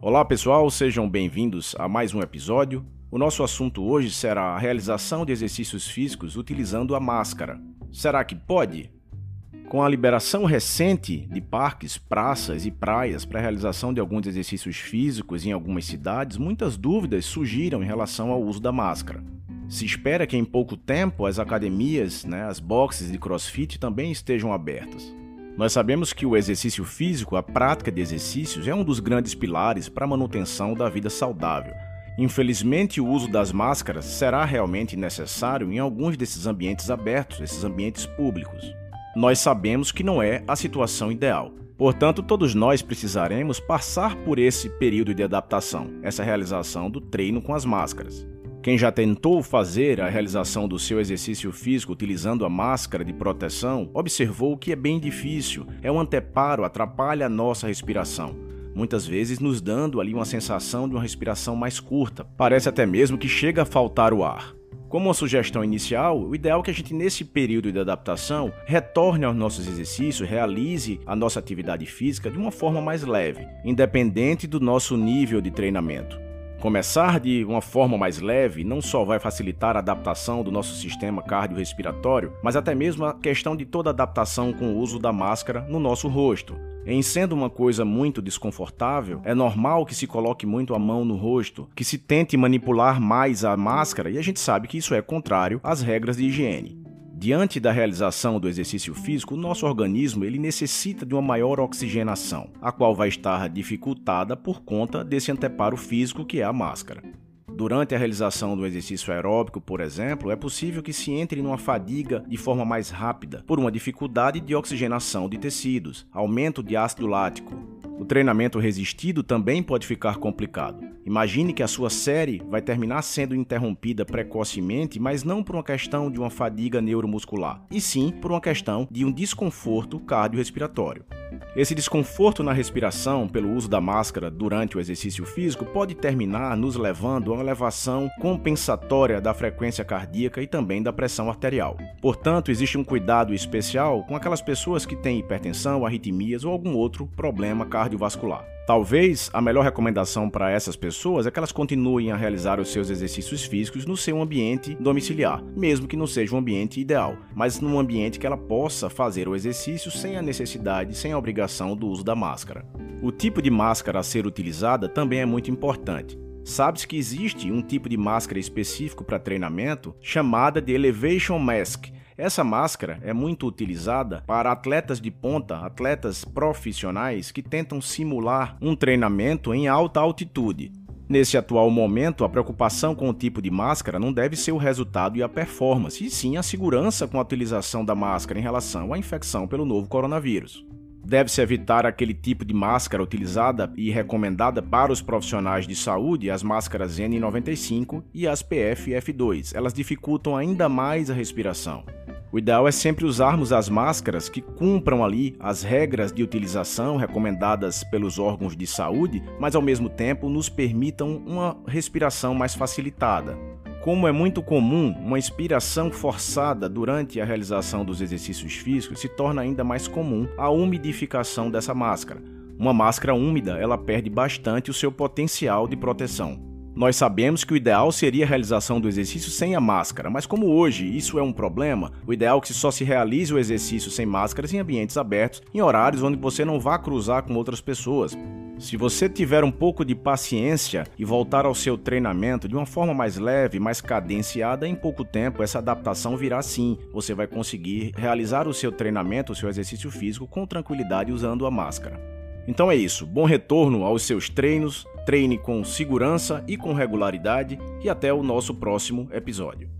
Olá pessoal, sejam bem-vindos a mais um episódio. O nosso assunto hoje será a realização de exercícios físicos utilizando a máscara. Será que pode? Com a liberação recente de parques, praças e praias para a realização de alguns exercícios físicos em algumas cidades, muitas dúvidas surgiram em relação ao uso da máscara. Se espera que em pouco tempo as academias, né, as boxes de crossfit também estejam abertas. Nós sabemos que o exercício físico, a prática de exercícios, é um dos grandes pilares para a manutenção da vida saudável. Infelizmente, o uso das máscaras será realmente necessário em alguns desses ambientes abertos, esses ambientes públicos. Nós sabemos que não é a situação ideal. Portanto, todos nós precisaremos passar por esse período de adaptação, essa realização do treino com as máscaras. Quem já tentou fazer a realização do seu exercício físico utilizando a máscara de proteção, observou que é bem difícil, é um anteparo, atrapalha a nossa respiração. Muitas vezes nos dando ali uma sensação de uma respiração mais curta. Parece até mesmo que chega a faltar o ar. Como uma sugestão inicial, o ideal é que a gente, nesse período de adaptação, retorne aos nossos exercícios, realize a nossa atividade física de uma forma mais leve, independente do nosso nível de treinamento. Começar de uma forma mais leve não só vai facilitar a adaptação do nosso sistema cardiorrespiratório, mas até mesmo a questão de toda adaptação com o uso da máscara no nosso rosto. Em sendo uma coisa muito desconfortável, é normal que se coloque muito a mão no rosto, que se tente manipular mais a máscara, e a gente sabe que isso é contrário às regras de higiene. Diante da realização do exercício físico, o nosso organismo ele necessita de uma maior oxigenação, a qual vai estar dificultada por conta desse anteparo físico que é a máscara. Durante a realização do exercício aeróbico, por exemplo, é possível que se entre numa fadiga de forma mais rápida, por uma dificuldade de oxigenação de tecidos, aumento de ácido lático, o treinamento resistido também pode ficar complicado. Imagine que a sua série vai terminar sendo interrompida precocemente, mas não por uma questão de uma fadiga neuromuscular, e sim por uma questão de um desconforto cardiorrespiratório. Esse desconforto na respiração pelo uso da máscara durante o exercício físico pode terminar nos levando a uma elevação compensatória da frequência cardíaca e também da pressão arterial. Portanto, existe um cuidado especial com aquelas pessoas que têm hipertensão, arritmias ou algum outro problema cardiovascular. Talvez a melhor recomendação para essas pessoas é que elas continuem a realizar os seus exercícios físicos no seu ambiente domiciliar, mesmo que não seja um ambiente ideal, mas num ambiente que ela possa fazer o exercício sem a necessidade, sem a obrigação do uso da máscara. O tipo de máscara a ser utilizada também é muito importante. Sabe-se que existe um tipo de máscara específico para treinamento chamada de Elevation Mask, essa máscara é muito utilizada para atletas de ponta, atletas profissionais que tentam simular um treinamento em alta altitude. Nesse atual momento, a preocupação com o tipo de máscara não deve ser o resultado e a performance, e sim a segurança com a utilização da máscara em relação à infecção pelo novo coronavírus. Deve-se evitar aquele tipo de máscara utilizada e recomendada para os profissionais de saúde, as máscaras N95 e as PFF2. Elas dificultam ainda mais a respiração. O ideal é sempre usarmos as máscaras que cumpram ali as regras de utilização recomendadas pelos órgãos de saúde, mas ao mesmo tempo nos permitam uma respiração mais facilitada. Como é muito comum, uma inspiração forçada durante a realização dos exercícios físicos se torna ainda mais comum a umidificação dessa máscara. Uma máscara úmida, ela perde bastante o seu potencial de proteção. Nós sabemos que o ideal seria a realização do exercício sem a máscara, mas como hoje isso é um problema, o ideal é que só se realize o exercício sem máscaras em ambientes abertos, em horários onde você não vá cruzar com outras pessoas. Se você tiver um pouco de paciência e voltar ao seu treinamento de uma forma mais leve, mais cadenciada, em pouco tempo essa adaptação virá sim. Você vai conseguir realizar o seu treinamento, o seu exercício físico com tranquilidade usando a máscara. Então é isso. Bom retorno aos seus treinos, treine com segurança e com regularidade e até o nosso próximo episódio.